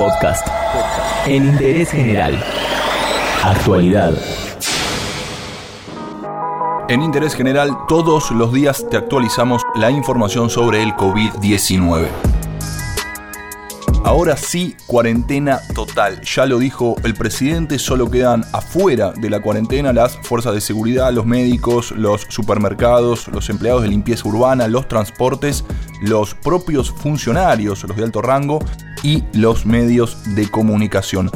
Podcast. En interés general. Actualidad. En Interés General, todos los días te actualizamos la información sobre el COVID-19. Ahora sí, cuarentena total. Ya lo dijo el presidente, solo quedan afuera de la cuarentena las fuerzas de seguridad, los médicos, los supermercados, los empleados de limpieza urbana, los transportes, los propios funcionarios, los de alto rango y los medios de comunicación.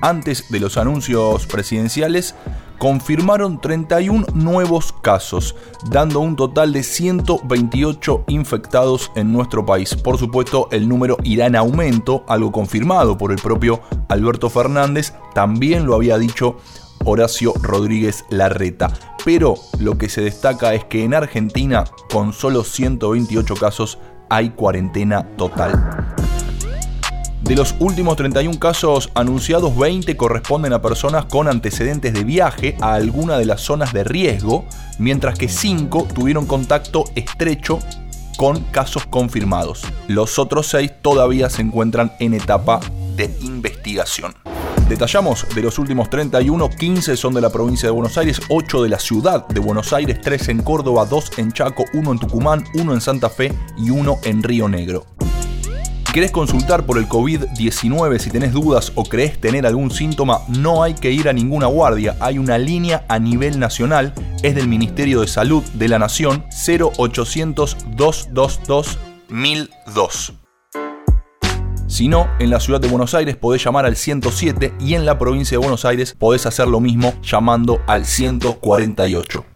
Antes de los anuncios presidenciales, confirmaron 31 nuevos casos, dando un total de 128 infectados en nuestro país. Por supuesto, el número irá en aumento, algo confirmado por el propio Alberto Fernández, también lo había dicho Horacio Rodríguez Larreta. Pero lo que se destaca es que en Argentina, con solo 128 casos, hay cuarentena total. De los últimos 31 casos anunciados, 20 corresponden a personas con antecedentes de viaje a alguna de las zonas de riesgo, mientras que 5 tuvieron contacto estrecho con casos confirmados. Los otros 6 todavía se encuentran en etapa de investigación. Detallamos, de los últimos 31, 15 son de la provincia de Buenos Aires, 8 de la ciudad de Buenos Aires, 3 en Córdoba, 2 en Chaco, 1 en Tucumán, 1 en Santa Fe y 1 en Río Negro querés consultar por el COVID-19, si tenés dudas o crees tener algún síntoma, no hay que ir a ninguna guardia. Hay una línea a nivel nacional, es del Ministerio de Salud de la Nación, 0800 222 1002. Si no, en la ciudad de Buenos Aires podés llamar al 107 y en la provincia de Buenos Aires podés hacer lo mismo llamando al 148.